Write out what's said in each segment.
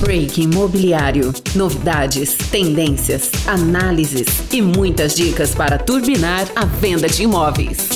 Break Imobiliário. Novidades, tendências, análises e muitas dicas para turbinar a venda de imóveis.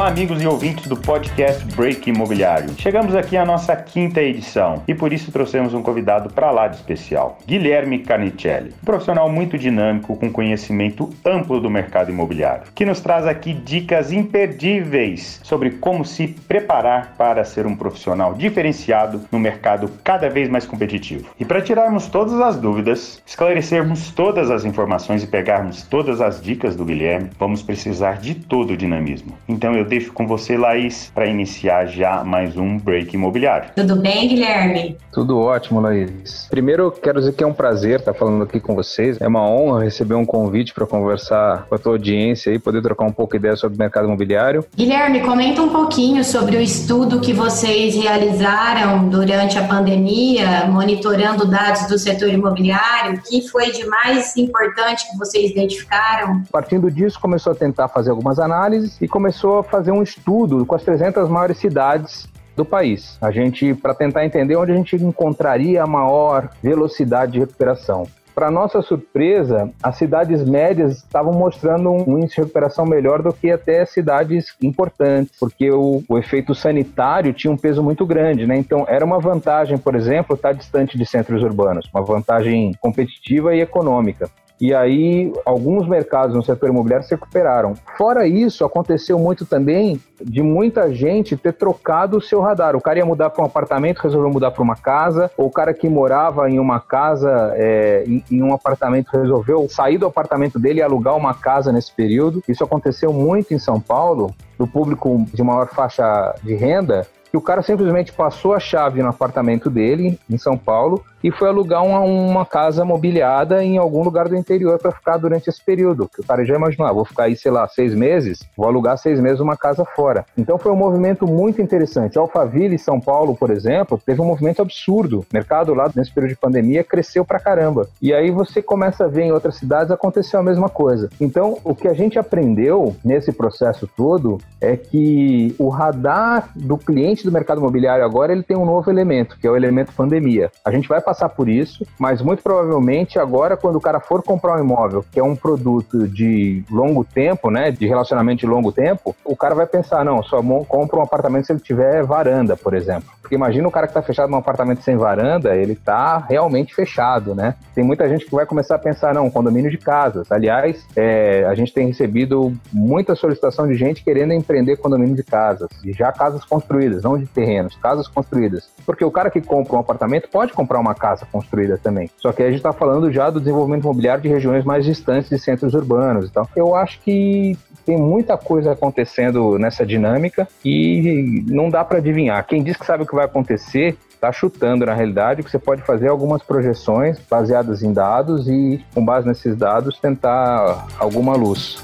Olá, amigos e ouvintes do podcast Break Imobiliário. Chegamos aqui à nossa quinta edição e por isso trouxemos um convidado para lá de especial, Guilherme Carnicelli, um profissional muito dinâmico com conhecimento amplo do mercado imobiliário, que nos traz aqui dicas imperdíveis sobre como se preparar para ser um profissional diferenciado no mercado cada vez mais competitivo. E para tirarmos todas as dúvidas, esclarecermos todas as informações e pegarmos todas as dicas do Guilherme, vamos precisar de todo o dinamismo. Então eu deixo com você, Laís, para iniciar já mais um break imobiliário. Tudo bem, Guilherme? Tudo ótimo, Laís. Primeiro, quero dizer que é um prazer estar falando aqui com vocês. É uma honra receber um convite para conversar com a tua audiência e poder trocar um pouco de ideia sobre o mercado imobiliário. Guilherme, comenta um pouquinho sobre o estudo que vocês realizaram durante a pandemia, monitorando dados do setor imobiliário. O que foi de mais importante que vocês identificaram? Partindo disso, começou a tentar fazer algumas análises e começou a fazer um estudo com as 300 maiores cidades do país. A gente para tentar entender onde a gente encontraria a maior velocidade de recuperação. Para nossa surpresa, as cidades médias estavam mostrando um índice de recuperação melhor do que até cidades importantes, porque o, o, efeito sanitário tinha um peso muito grande, né? Então era uma vantagem, por exemplo, estar distante de centros urbanos, uma vantagem competitiva e econômica. E aí, alguns mercados no setor imobiliário se recuperaram. Fora isso, aconteceu muito também de muita gente ter trocado o seu radar. O cara ia mudar para um apartamento, resolveu mudar para uma casa, ou o cara que morava em uma casa, é, em, em, um apartamento, resolveu sair do apartamento dele e alugar uma casa nesse período. Isso aconteceu muito em São Paulo, do público de maior faixa de renda, que o cara simplesmente passou a chave no apartamento dele, em São Paulo, e foi alugar uma, uma casa mobiliada em algum lugar do interior para ficar durante esse período. Que o cara já imaginou, ah, vou ficar aí, sei lá, seis meses, vou alugar seis meses uma casa fora. Então foi um movimento muito interessante. Alphaville, São Paulo, por exemplo, teve um movimento absurdo. O mercado lá, nesse período de pandemia, cresceu pra caramba. E aí você começa a ver em outras cidades aconteceu a mesma coisa. Então, o que a gente aprendeu nesse processo todo é que o radar do cliente do mercado imobiliário agora ele tem um novo elemento, que é o elemento pandemia. A gente vai passar por isso, mas muito provavelmente agora, quando o cara for comprar um imóvel, que é um produto de longo tempo, né, de relacionamento de longo tempo, o cara vai pensar, não, só compra um apartamento se ele tiver varanda, por exemplo. Porque imagina o cara que está fechado num apartamento sem varanda, ele está realmente fechado, né? Tem muita gente que vai começar a pensar, não, condomínio de casas. Aliás, é, a gente tem recebido muita solicitação de gente querendo empreender condomínio de casas, e já casas construídas, de terrenos, casas construídas. Porque o cara que compra um apartamento pode comprar uma casa construída também. Só que a gente está falando já do desenvolvimento imobiliário de regiões mais distantes de centros urbanos. Então, eu acho que tem muita coisa acontecendo nessa dinâmica e não dá para adivinhar. Quem diz que sabe o que vai acontecer está chutando na realidade, que você pode fazer algumas projeções baseadas em dados e, com base nesses dados, tentar alguma luz.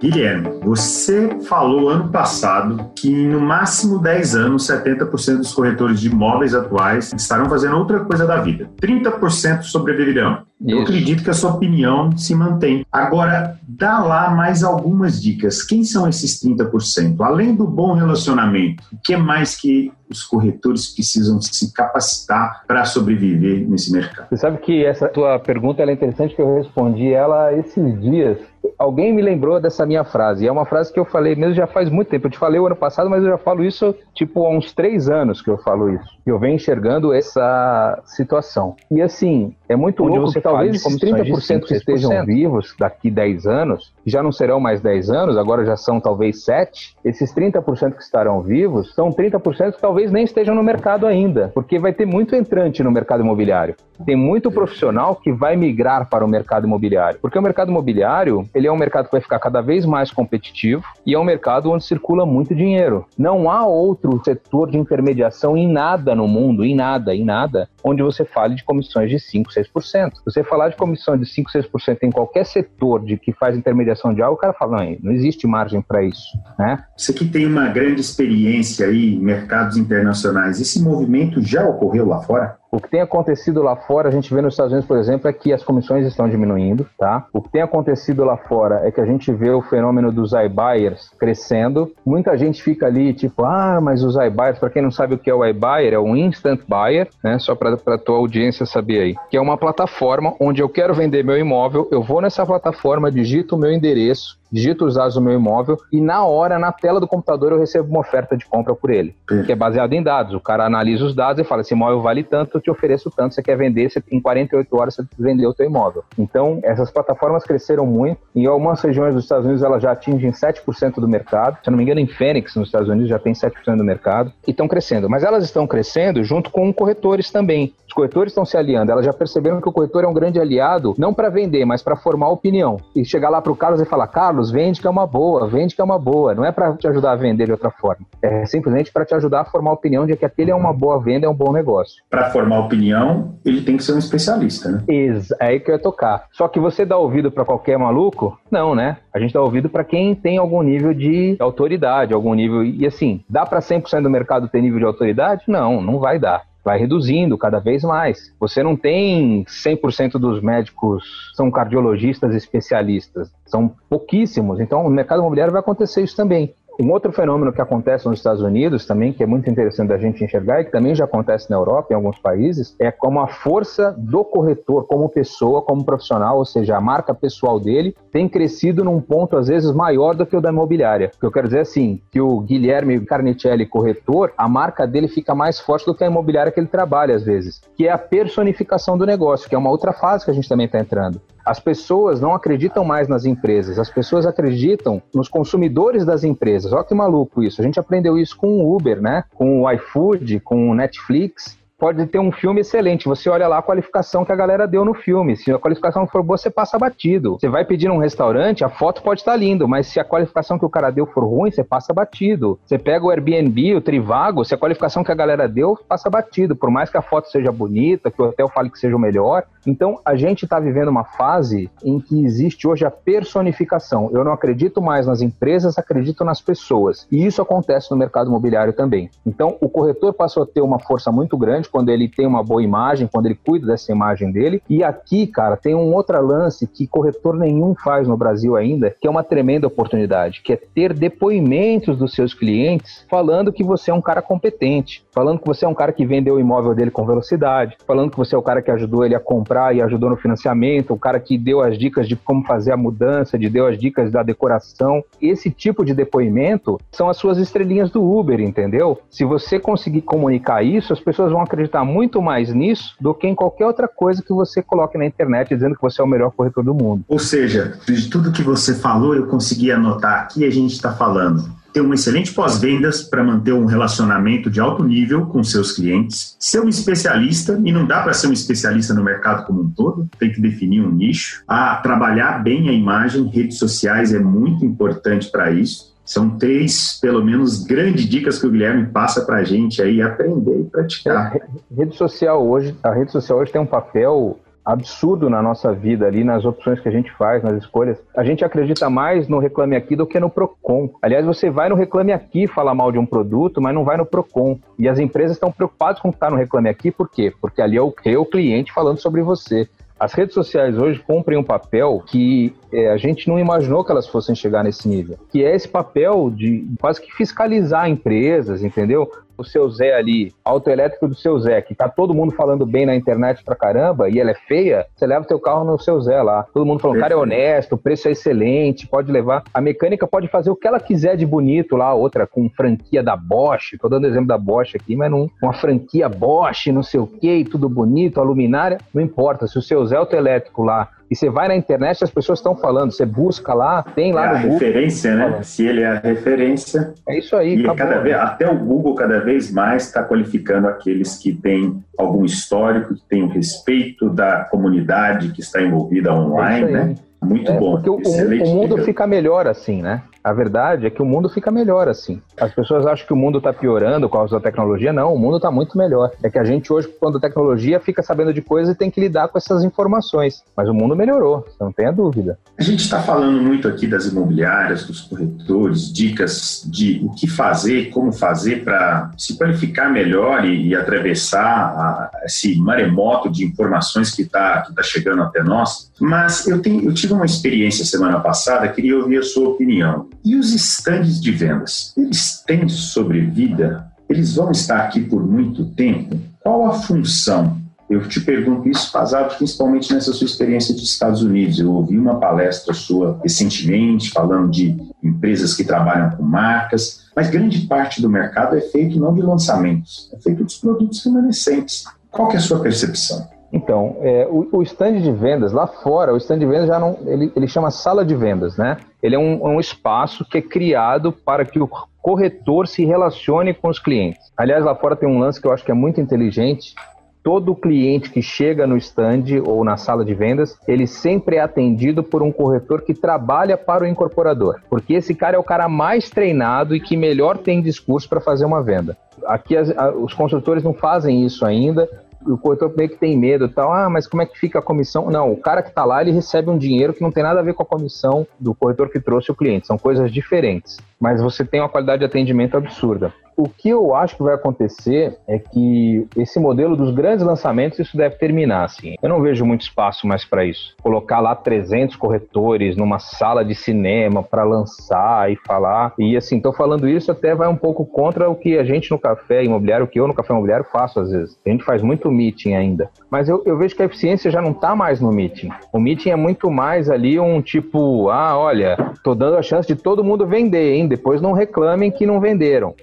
Guilherme, você falou ano passado que no máximo 10 anos, 70% dos corretores de imóveis atuais estarão fazendo outra coisa da vida. 30% sobreviverão. Eu acredito que a sua opinião se mantém. Agora, dá lá mais algumas dicas. Quem são esses 30%? Além do bom relacionamento, o que mais que os corretores precisam se capacitar para sobreviver nesse mercado? Você sabe que essa tua pergunta é interessante que eu respondi ela esses dias. Alguém me lembrou dessa minha frase. É uma frase que eu falei mesmo já faz muito tempo. Eu te falei o ano passado, mas eu já falo isso tipo há uns três anos que eu falo isso. Eu venho enxergando essa situação. E assim, é muito Onde louco que talvez esses 30% que estejam vivos daqui 10 anos, já não serão mais 10 anos, agora já são talvez 7, esses 30% que estarão vivos são 30% que talvez nem estejam no mercado ainda, porque vai ter muito entrante no mercado imobiliário. Tem muito profissional que vai migrar para o mercado imobiliário, porque o mercado imobiliário, ele é um mercado que vai ficar cada vez mais competitivo e é um mercado onde circula muito dinheiro. Não há outro setor de intermediação em nada no mundo, em nada, em nada, onde você fale de comissões de 5, 6%. Se você falar de comissão de 5, 6% em qualquer setor de que faz intermediação de algo, o cara fala, não, não existe margem para isso, né? Você que tem uma grande experiência aí em mercados internacionais, esse movimento já ocorreu lá fora? O que tem acontecido lá fora, a gente vê nos Estados Unidos, por exemplo, é que as comissões estão diminuindo, tá? O que tem acontecido lá fora é que a gente vê o fenômeno dos iBuyers crescendo. Muita gente fica ali, tipo, ah, mas os iBuyers, para quem não sabe o que é o iBuyer, é um instant buyer, né? Só para a tua audiência saber aí. Que é uma plataforma onde eu quero vender meu imóvel, eu vou nessa plataforma, digito o meu endereço, digito os dados do meu imóvel e na hora, na tela do computador, eu recebo uma oferta de compra por ele, que é baseado em dados. O cara analisa os dados e fala: esse imóvel vale tanto, eu te ofereço tanto, você quer vender, você, em 48 horas você vendeu o teu imóvel. Então, essas plataformas cresceram muito. Em algumas regiões dos Estados Unidos, elas já atingem 7% do mercado. Se eu não me engano, em Phoenix, nos Estados Unidos, já tem 7% do mercado e estão crescendo. Mas elas estão crescendo junto com corretores também. Corretores estão se aliando. Elas já perceberam que o corretor é um grande aliado, não para vender, mas para formar opinião. E chegar lá para o Carlos e falar: Carlos, vende que é uma boa, vende que é uma boa. Não é para te ajudar a vender de outra forma. É simplesmente para te ajudar a formar opinião de que aquele é uma boa venda, é um bom negócio. Para formar opinião, ele tem que ser um especialista, né? Isso, é aí que eu ia tocar. Só que você dá ouvido para qualquer maluco? Não, né? A gente dá ouvido para quem tem algum nível de autoridade, algum nível. E assim, dá para 100% do mercado ter nível de autoridade? Não, não vai dar vai reduzindo cada vez mais. Você não tem 100% dos médicos são cardiologistas especialistas, são pouquíssimos. Então, no mercado imobiliário vai acontecer isso também. Um outro fenômeno que acontece nos Estados Unidos também, que é muito interessante da gente enxergar e que também já acontece na Europa, em alguns países, é como a força do corretor como pessoa, como profissional, ou seja, a marca pessoal dele, tem crescido num ponto às vezes maior do que o da imobiliária. O que eu quero dizer é assim, que o Guilherme Carnicelli, corretor, a marca dele fica mais forte do que a imobiliária que ele trabalha às vezes, que é a personificação do negócio, que é uma outra fase que a gente também está entrando. As pessoas não acreditam mais nas empresas, as pessoas acreditam nos consumidores das empresas. Olha que maluco isso. A gente aprendeu isso com o Uber, né? Com o iFood, com o Netflix pode ter um filme excelente. Você olha lá a qualificação que a galera deu no filme. Se a qualificação for boa, você passa batido. Você vai pedir num restaurante, a foto pode estar linda, mas se a qualificação que o cara deu for ruim, você passa batido. Você pega o Airbnb, o Trivago, se a qualificação que a galera deu, passa batido. Por mais que a foto seja bonita, que o hotel fale que seja o melhor. Então, a gente está vivendo uma fase em que existe hoje a personificação. Eu não acredito mais nas empresas, acredito nas pessoas. E isso acontece no mercado imobiliário também. Então, o corretor passou a ter uma força muito grande quando ele tem uma boa imagem, quando ele cuida dessa imagem dele. E aqui, cara, tem um outro lance que corretor nenhum faz no Brasil ainda, que é uma tremenda oportunidade, que é ter depoimentos dos seus clientes falando que você é um cara competente, falando que você é um cara que vendeu o imóvel dele com velocidade, falando que você é o cara que ajudou ele a comprar e ajudou no financiamento, o cara que deu as dicas de como fazer a mudança, de deu as dicas da decoração. Esse tipo de depoimento são as suas estrelinhas do Uber, entendeu? Se você conseguir comunicar isso, as pessoas vão acreditar acreditar muito mais nisso do que em qualquer outra coisa que você coloque na internet dizendo que você é o melhor corretor do mundo. Ou seja, de tudo que você falou, eu consegui anotar aqui a gente está falando. Ter um excelente pós-vendas para manter um relacionamento de alto nível com seus clientes, ser um especialista, e não dá para ser um especialista no mercado como um todo, tem que definir um nicho, a trabalhar bem a imagem, redes sociais é muito importante para isso, são três, pelo menos, grandes dicas que o Guilherme passa para a gente aí aprender e praticar. A rede social hoje, a rede social hoje tem um papel absurdo na nossa vida ali, nas opções que a gente faz, nas escolhas. A gente acredita mais no Reclame Aqui do que no Procon. Aliás, você vai no Reclame Aqui falar mal de um produto, mas não vai no Procon. E as empresas estão preocupadas com que está no Reclame Aqui, por quê? Porque ali é o, é o cliente falando sobre você. As redes sociais hoje cumprem um papel que é, a gente não imaginou que elas fossem chegar nesse nível, que é esse papel de quase que fiscalizar empresas, entendeu? O seu Zé ali, autoelétrico do seu Zé, que tá todo mundo falando bem na internet pra caramba e ela é feia, você leva o teu carro no seu Zé lá. Todo mundo falando, o cara é honesto, o preço é excelente, pode levar. A mecânica pode fazer o que ela quiser de bonito lá, outra com franquia da Bosch, tô dando exemplo da Bosch aqui, mas não, uma franquia Bosch, não sei o que, tudo bonito, a luminária, não importa. Se o seu Zé autoelétrico lá e você vai na internet, as pessoas estão falando, você busca lá, tem lá é no a Google. referência, né? Se ele é a referência. É isso aí. E cada vez, até o Google cada vez mais está qualificando aqueles que têm algum histórico, que têm o respeito da comunidade que está envolvida online, é né? Muito é, bom. Porque o, o mundo fica melhor assim, né? A verdade é que o mundo fica melhor assim. As pessoas acham que o mundo está piorando por causa da tecnologia. Não, o mundo está muito melhor. É que a gente hoje, quando a tecnologia, fica sabendo de coisas e tem que lidar com essas informações. Mas o mundo melhorou, não tenha dúvida. A gente está falando muito aqui das imobiliárias, dos corretores, dicas de o que fazer, como fazer para se qualificar melhor e, e atravessar a, esse maremoto de informações que está que tá chegando até nós. Mas eu, tenho, eu tive uma experiência semana passada, queria ouvir a sua opinião. E os estandes de vendas, eles têm sobrevida? Eles vão estar aqui por muito tempo? Qual a função? Eu te pergunto isso basado principalmente nessa sua experiência dos Estados Unidos. Eu ouvi uma palestra sua recentemente falando de empresas que trabalham com marcas, mas grande parte do mercado é feito não de lançamentos, é feito dos produtos remanescentes. Qual que é a sua percepção? Então, é, o, o stand de vendas, lá fora, o stand de vendas já não. Ele, ele chama sala de vendas, né? Ele é um, um espaço que é criado para que o corretor se relacione com os clientes. Aliás, lá fora tem um lance que eu acho que é muito inteligente. Todo cliente que chega no stand ou na sala de vendas, ele sempre é atendido por um corretor que trabalha para o incorporador, porque esse cara é o cara mais treinado e que melhor tem discurso para fazer uma venda. Aqui as, a, os construtores não fazem isso ainda, o corretor meio que tem medo tal. Ah, mas como é que fica a comissão? Não, o cara que está lá, ele recebe um dinheiro que não tem nada a ver com a comissão do corretor que trouxe o cliente. São coisas diferentes. Mas você tem uma qualidade de atendimento absurda. O que eu acho que vai acontecer é que esse modelo dos grandes lançamentos, isso deve terminar, assim. Eu não vejo muito espaço mais para isso. Colocar lá 300 corretores numa sala de cinema para lançar e falar. E assim, tô falando isso até vai um pouco contra o que a gente no café imobiliário, o que eu no café imobiliário faço às vezes. A gente faz muito meeting ainda. Mas eu, eu vejo que a eficiência já não tá mais no meeting. O meeting é muito mais ali um tipo, ah, olha, tô dando a chance de todo mundo vender, hein? Depois não reclamem que não venderam.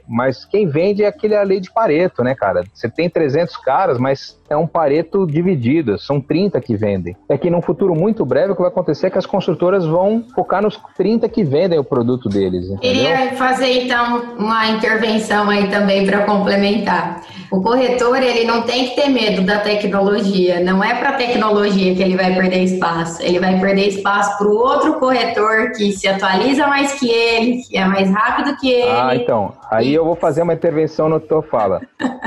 Quem vende é aquele a lei de Pareto, né, cara? Você tem 300 caras, mas é um Pareto dividido, são 30 que vendem. É que num futuro muito breve o que vai acontecer é que as construtoras vão focar nos 30 que vendem o produto deles. Entendeu? Queria fazer então uma intervenção aí também para complementar. O corretor ele não tem que ter medo da tecnologia. Não é para a tecnologia que ele vai perder espaço. Ele vai perder espaço para o outro corretor que se atualiza mais que ele, que é mais rápido que ele. Ah, então. Aí eu vou fazer uma intervenção no que tu fala.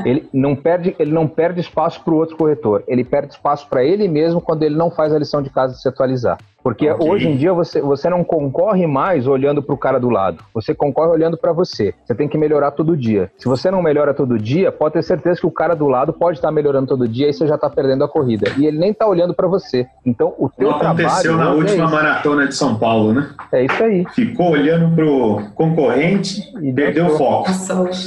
Ele não perde, ele não perde espaço para o outro corretor. Ele perde espaço para ele mesmo quando ele não faz a lição de casa de se atualizar. Porque okay. hoje em dia você, você não concorre mais olhando para o cara do lado. Você concorre olhando para você. Você tem que melhorar todo dia. Se você não melhora todo dia, pode ter certeza que o cara do lado pode estar tá melhorando todo dia e você já está perdendo a corrida. E ele nem está olhando para você. Então o teu não trabalho. aconteceu na última é maratona de São Paulo, né? É isso aí. Ficou olhando pro concorrente e perdeu o foco.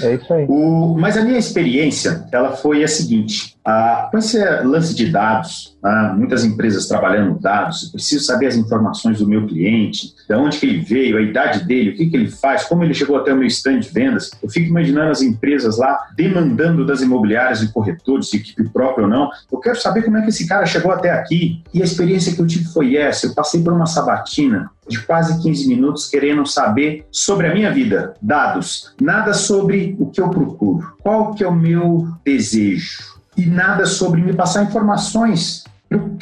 É isso aí. O, mas a minha experiência, ela foi a seguinte. Ah, com esse lance de dados, ah, muitas empresas trabalhando dados, eu preciso saber as informações do meu cliente, de onde que ele veio, a idade dele, o que, que ele faz, como ele chegou até o meu stand de vendas. Eu fico imaginando as empresas lá demandando das imobiliárias e corretores, equipe própria ou não. Eu quero saber como é que esse cara chegou até aqui. E a experiência que eu tive foi essa. Eu passei por uma sabatina de quase 15 minutos querendo saber sobre a minha vida, dados, nada sobre o que eu procuro, qual que é o meu desejo e nada sobre me passar informações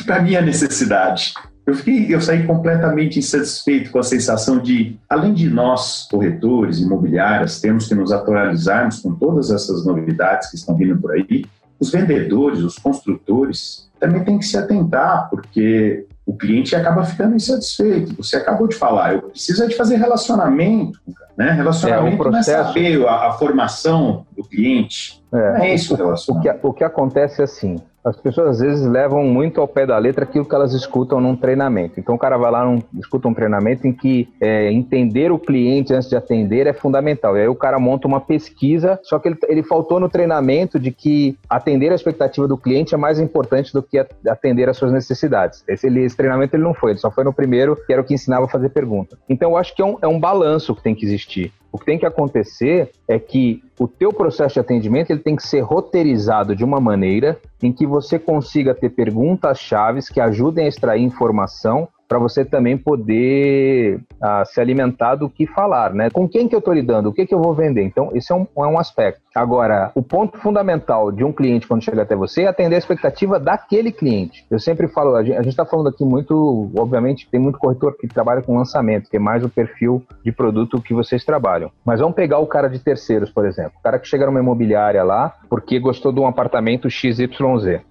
para minha necessidade. Eu, fiquei, eu saí completamente insatisfeito com a sensação de, além de nós, corretores, imobiliárias, temos que nos atualizarmos com todas essas novidades que estão vindo por aí, os vendedores, os construtores, também têm que se atentar, porque o cliente acaba ficando insatisfeito. Você acabou de falar, eu preciso de fazer relacionamento, né? Relacionamento é, um processo... não é saber a, a formação do cliente. É, não é isso o, o que, o que acontece é assim, as pessoas às vezes levam muito ao pé da letra aquilo que elas escutam num treinamento. Então o cara vai lá, num, escuta um treinamento em que é, entender o cliente antes de atender é fundamental. E aí o cara monta uma pesquisa, só que ele, ele faltou no treinamento de que atender a expectativa do cliente é mais importante do que atender às suas necessidades. Esse, ele, esse treinamento ele não foi, ele só foi no primeiro, que era o que ensinava a fazer pergunta. Então eu acho que é um, é um balanço que tem que existir. O que tem que acontecer é que o teu processo de atendimento ele tem que ser roteirizado de uma maneira em que você consiga ter perguntas chaves que ajudem a extrair informação para você também poder ah, se alimentar do que falar, né? Com quem que eu estou lidando? O que que eu vou vender? Então, esse é um, é um aspecto. Agora, o ponto fundamental de um cliente quando chega até você é atender a expectativa daquele cliente. Eu sempre falo, a gente está falando aqui muito, obviamente, tem muito corretor que trabalha com lançamento, que é mais o perfil de produto que vocês trabalham. Mas vamos pegar o cara de terceiros, por exemplo. O cara que chega numa imobiliária lá porque gostou de um apartamento XYZ.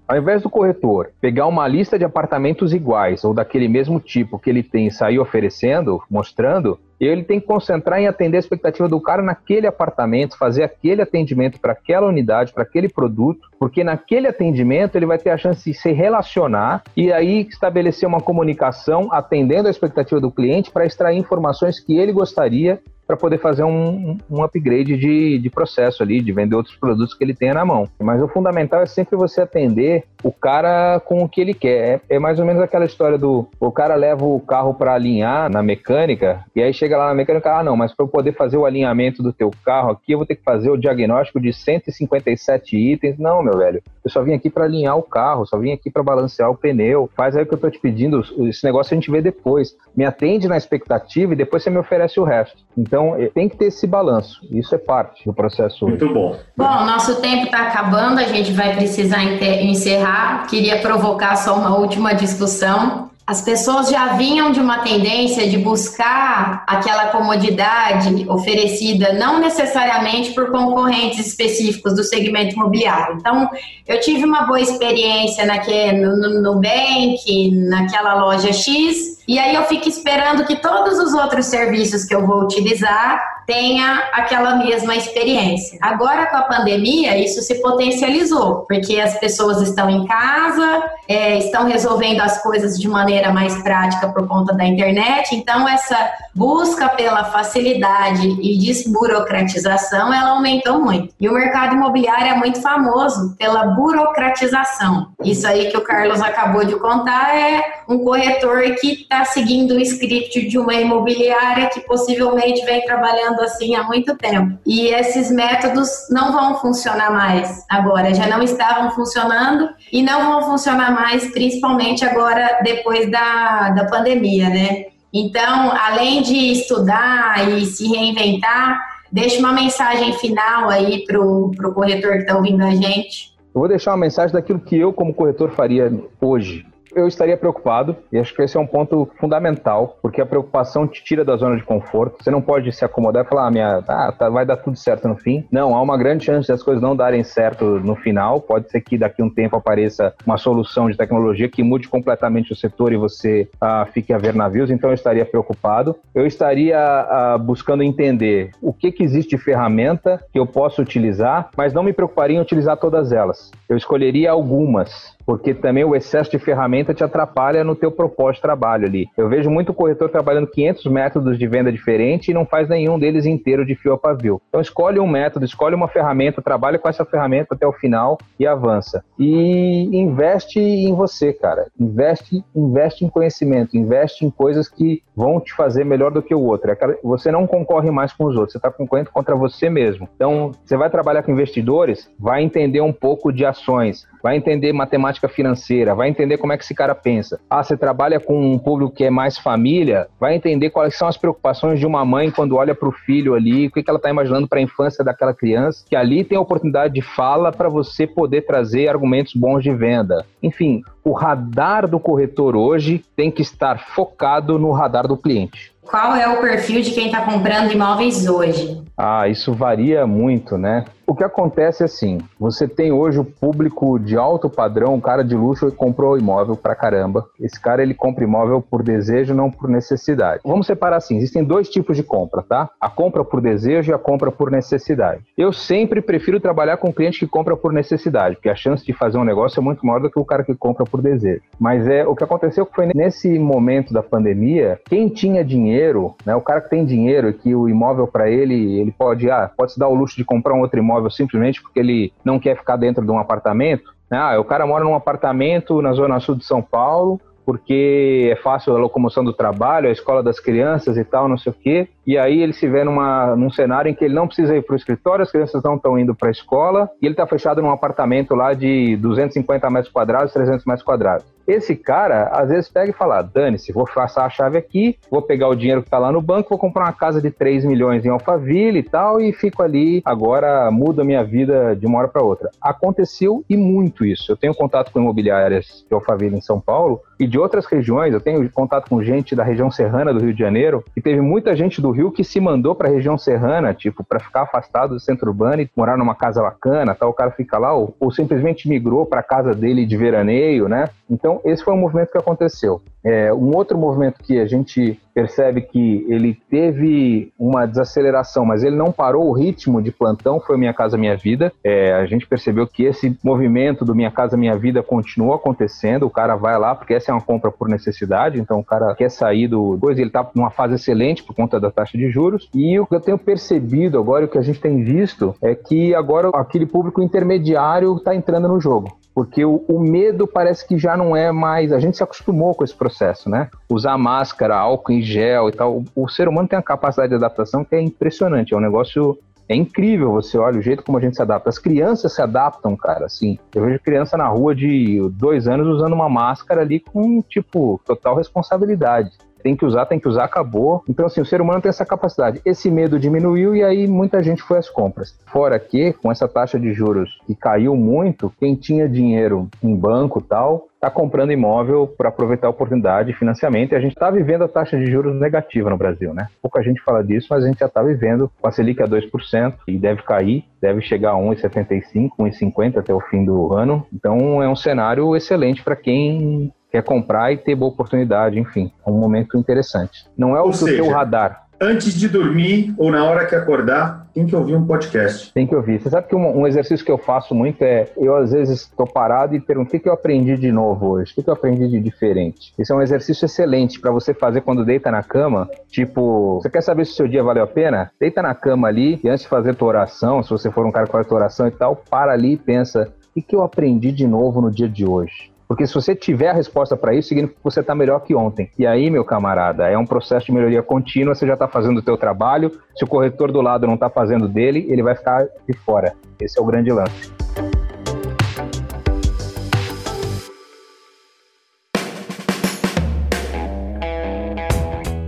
Ao invés do corretor pegar uma lista de apartamentos iguais ou daquele mesmo tipo que ele tem sair oferecendo, mostrando, ele tem que concentrar em atender a expectativa do cara naquele apartamento, fazer aquele atendimento para aquela unidade, para aquele produto, porque naquele atendimento ele vai ter a chance de se relacionar e aí estabelecer uma comunicação atendendo a expectativa do cliente para extrair informações que ele gostaria para poder fazer um, um upgrade de, de processo ali, de vender outros produtos que ele tenha na mão. Mas o fundamental é sempre você atender o cara com o que ele quer. É, é mais ou menos aquela história do o cara leva o carro para alinhar na mecânica e aí chega lá na mecânica, ah não, mas para eu poder fazer o alinhamento do teu carro aqui, eu vou ter que fazer o diagnóstico de 157 itens. Não, meu velho, eu só vim aqui para alinhar o carro, só vim aqui para balancear o pneu. Faz aí o que eu tô te pedindo, esse negócio a gente vê depois. Me atende na expectativa e depois você me oferece o resto. Então, é, tem que ter esse balanço. Isso é parte do processo. Muito bom. Bom, nosso tempo está acabando, a gente vai precisar encerrar. Queria provocar só uma última discussão. As pessoas já vinham de uma tendência de buscar aquela comodidade oferecida não necessariamente por concorrentes específicos do segmento imobiliário. Então, eu tive uma boa experiência naquele, no, no Nubank, naquela loja X, e aí eu fico esperando que todos os outros serviços que eu vou utilizar tenha aquela mesma experiência. Agora com a pandemia isso se potencializou, porque as pessoas estão em casa, é, estão resolvendo as coisas de maneira mais prática por conta da internet. Então essa busca pela facilidade e desburocratização ela aumentou muito. E o mercado imobiliário é muito famoso pela burocratização. Isso aí que o Carlos acabou de contar é um corretor que está seguindo o script de uma imobiliária que possivelmente vem trabalhando assim há muito tempo. E esses métodos não vão funcionar mais agora, já não estavam funcionando e não vão funcionar mais, principalmente agora depois da, da pandemia, né? Então, além de estudar e se reinventar, deixe uma mensagem final aí para o corretor que está ouvindo a gente. Eu vou deixar uma mensagem daquilo que eu, como corretor, faria hoje eu estaria preocupado, e acho que esse é um ponto fundamental, porque a preocupação te tira da zona de conforto. Você não pode se acomodar e falar, ah, minha, ah, tá, vai dar tudo certo no fim. Não, há uma grande chance das coisas não darem certo no final. Pode ser que daqui a um tempo apareça uma solução de tecnologia que mude completamente o setor e você ah, fique a ver navios, então eu estaria preocupado. Eu estaria ah, buscando entender o que, que existe de ferramenta que eu posso utilizar, mas não me preocuparia em utilizar todas elas. Eu escolheria algumas porque também o excesso de ferramenta te atrapalha no teu propósito de trabalho ali. Eu vejo muito corretor trabalhando 500 métodos de venda diferentes e não faz nenhum deles inteiro de fio a pavio. Então escolhe um método, escolhe uma ferramenta, trabalha com essa ferramenta até o final e avança. E investe em você, cara. Investe, investe em conhecimento, investe em coisas que vão te fazer melhor do que o outro. É você não concorre mais com os outros, você está concorrendo contra você mesmo. Então, você vai trabalhar com investidores, vai entender um pouco de ações, vai entender matemática financeira, vai entender como é que esse cara pensa. Ah, você trabalha com um público que é mais família, vai entender quais são as preocupações de uma mãe quando olha para o filho ali, o que, que ela está imaginando para a infância daquela criança, que ali tem a oportunidade de fala para você poder trazer argumentos bons de venda. Enfim, o radar do corretor hoje tem que estar focado no radar do cliente. Qual é o perfil de quem está comprando imóveis hoje? Ah, isso varia muito, né? O que acontece é assim, você tem hoje o público de alto padrão, um cara de luxo que comprou imóvel pra caramba. Esse cara ele compra imóvel por desejo, não por necessidade. Vamos separar assim, existem dois tipos de compra, tá? A compra por desejo e a compra por necessidade. Eu sempre prefiro trabalhar com cliente que compra por necessidade, porque a chance de fazer um negócio é muito maior do que o cara que compra por desejo. Mas é o que aconteceu foi nesse momento da pandemia, quem tinha dinheiro, né, o cara que tem dinheiro e que o imóvel para ele, ele pode, ah, pode se dar o luxo de comprar um outro imóvel simplesmente porque ele não quer ficar dentro de um apartamento. Ah, o cara mora num apartamento na zona sul de São Paulo, porque é fácil a locomoção do trabalho, a escola das crianças e tal, não sei o quê. E aí ele se vê numa, num cenário em que ele não precisa ir para o escritório, as crianças não estão indo para a escola, e ele está fechado num apartamento lá de 250 metros quadrados, 300 metros quadrados. Esse cara, às vezes, pega e fala: dane-se, vou passar a chave aqui, vou pegar o dinheiro que está lá no banco, vou comprar uma casa de 3 milhões em Alphaville e tal, e fico ali, agora muda a minha vida de uma hora para outra. Aconteceu e muito isso. Eu tenho contato com imobiliárias de Alphaville em São Paulo e de outras regiões. Eu tenho contato com gente da região serrana do Rio de Janeiro e teve muita gente do Rio que se mandou para a região serrana, tipo, para ficar afastado do centro urbano e morar numa casa bacana, tal. O cara fica lá ou, ou simplesmente migrou para a casa dele de veraneio, né? Então, esse foi um movimento que aconteceu. É, um outro movimento que a gente percebe que ele teve uma desaceleração, mas ele não parou o ritmo de plantão, foi Minha Casa Minha Vida. É, a gente percebeu que esse movimento do Minha Casa Minha Vida continuou acontecendo, o cara vai lá, porque essa é uma compra por necessidade, então o cara quer sair do coisa, ele está numa fase excelente por conta da taxa de juros, e o que eu tenho percebido agora, o que a gente tem visto, é que agora aquele público intermediário está entrando no jogo porque o, o, medo parece que já não é mais. A gente se acostumou com esse processo, né? Usar máscara, álcool em gel e tal. O, o ser humano tem uma capacidade de adaptação que é impressionante. É um negócio. É incrível você olha o jeito como a gente se adapta. As crianças se adaptam, cara. Assim, eu vejo criança na rua de dois anos usando uma máscara ali com, tipo, total responsabilidade tem que usar, tem que usar, acabou. Então, assim, o ser humano tem essa capacidade. Esse medo diminuiu e aí muita gente foi às compras. Fora que, com essa taxa de juros que caiu muito, quem tinha dinheiro em banco tal, está comprando imóvel para aproveitar a oportunidade de financiamento. E a gente está vivendo a taxa de juros negativa no Brasil, né? Pouca gente fala disso, mas a gente já está vivendo com a Selic a 2% e deve cair, deve chegar a 1,75, 1,50 até o fim do ano. Então é um cenário excelente para quem quer comprar e ter boa oportunidade, enfim, é um momento interessante. Não é o seu radar. Antes de dormir ou na hora que acordar, tem que ouvir um podcast. Tem que ouvir. Você sabe que um, um exercício que eu faço muito é, eu às vezes estou parado e pergunto o que, que eu aprendi de novo hoje, o que, que eu aprendi de diferente. Esse é um exercício excelente para você fazer quando deita na cama. Tipo, você quer saber se o seu dia valeu a pena? Deita na cama ali e antes de fazer tua oração, se você for um cara que faz tua oração e tal, para ali e pensa o que, que eu aprendi de novo no dia de hoje? Porque se você tiver a resposta para isso, significa que você está melhor que ontem. E aí, meu camarada, é um processo de melhoria contínua, você já está fazendo o teu trabalho, se o corretor do lado não está fazendo dele, ele vai ficar de fora. Esse é o grande lance.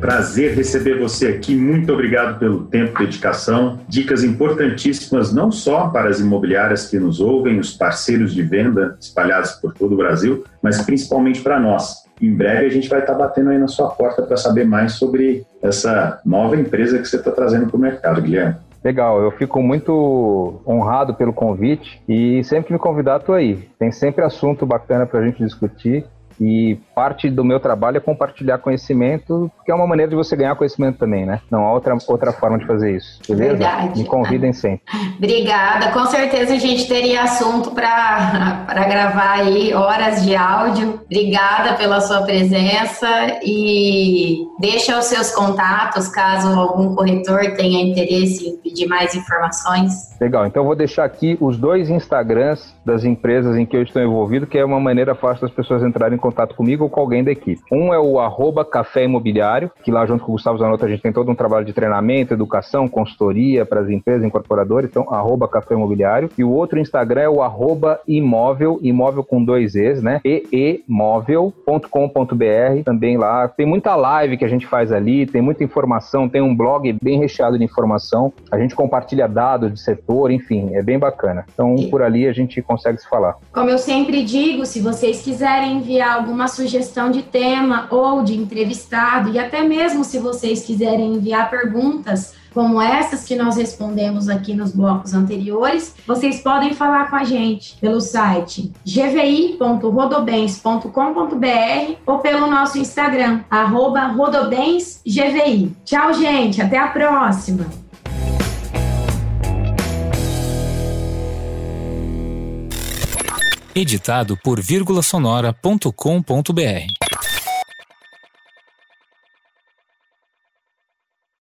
Prazer receber você aqui. Muito obrigado pelo tempo e dedicação. Dicas importantíssimas não só para as imobiliárias que nos ouvem, os parceiros de venda espalhados por todo o Brasil, mas principalmente para nós. Em breve a gente vai estar batendo aí na sua porta para saber mais sobre essa nova empresa que você está trazendo para o mercado, Guilherme. Legal, eu fico muito honrado pelo convite e sempre que me convidar, estou aí. Tem sempre assunto bacana para a gente discutir e parte do meu trabalho é compartilhar conhecimento, que é uma maneira de você ganhar conhecimento também, né? Não há outra, outra forma de fazer isso. Beleza? Verdade. Me convidem sempre. Obrigada. Com certeza a gente teria assunto para gravar aí horas de áudio. Obrigada pela sua presença e deixa os seus contatos caso algum corretor tenha interesse em pedir mais informações. Legal. Então eu vou deixar aqui os dois Instagrams das empresas em que eu estou envolvido, que é uma maneira fácil das pessoas entrarem em contato comigo ou com alguém da equipe. Um é o arroba Café Imobiliário, que lá junto com o Gustavo Zanotto a gente tem todo um trabalho de treinamento, educação, consultoria para as empresas incorporadoras, então arroba Café Imobiliário. E o outro Instagram é o arroba imóvel, imóvel com dois Es, né? eemóvel.com.br, também lá. Tem muita live que a gente faz ali, tem muita informação, tem um blog bem recheado de informação. A gente compartilha dados de setor, enfim, é bem bacana. Então, por ali a gente consegue se falar. Como eu sempre digo, se vocês quiserem enviar alguma sugestão de tema ou de entrevistado, e até mesmo se vocês quiserem enviar perguntas como essas que nós respondemos aqui nos blocos anteriores, vocês podem falar com a gente pelo site gvi.rodobens.com.br ou pelo nosso Instagram, rodobensgvi. Tchau, gente, até a próxima! Editado por vírgulasonora.com.br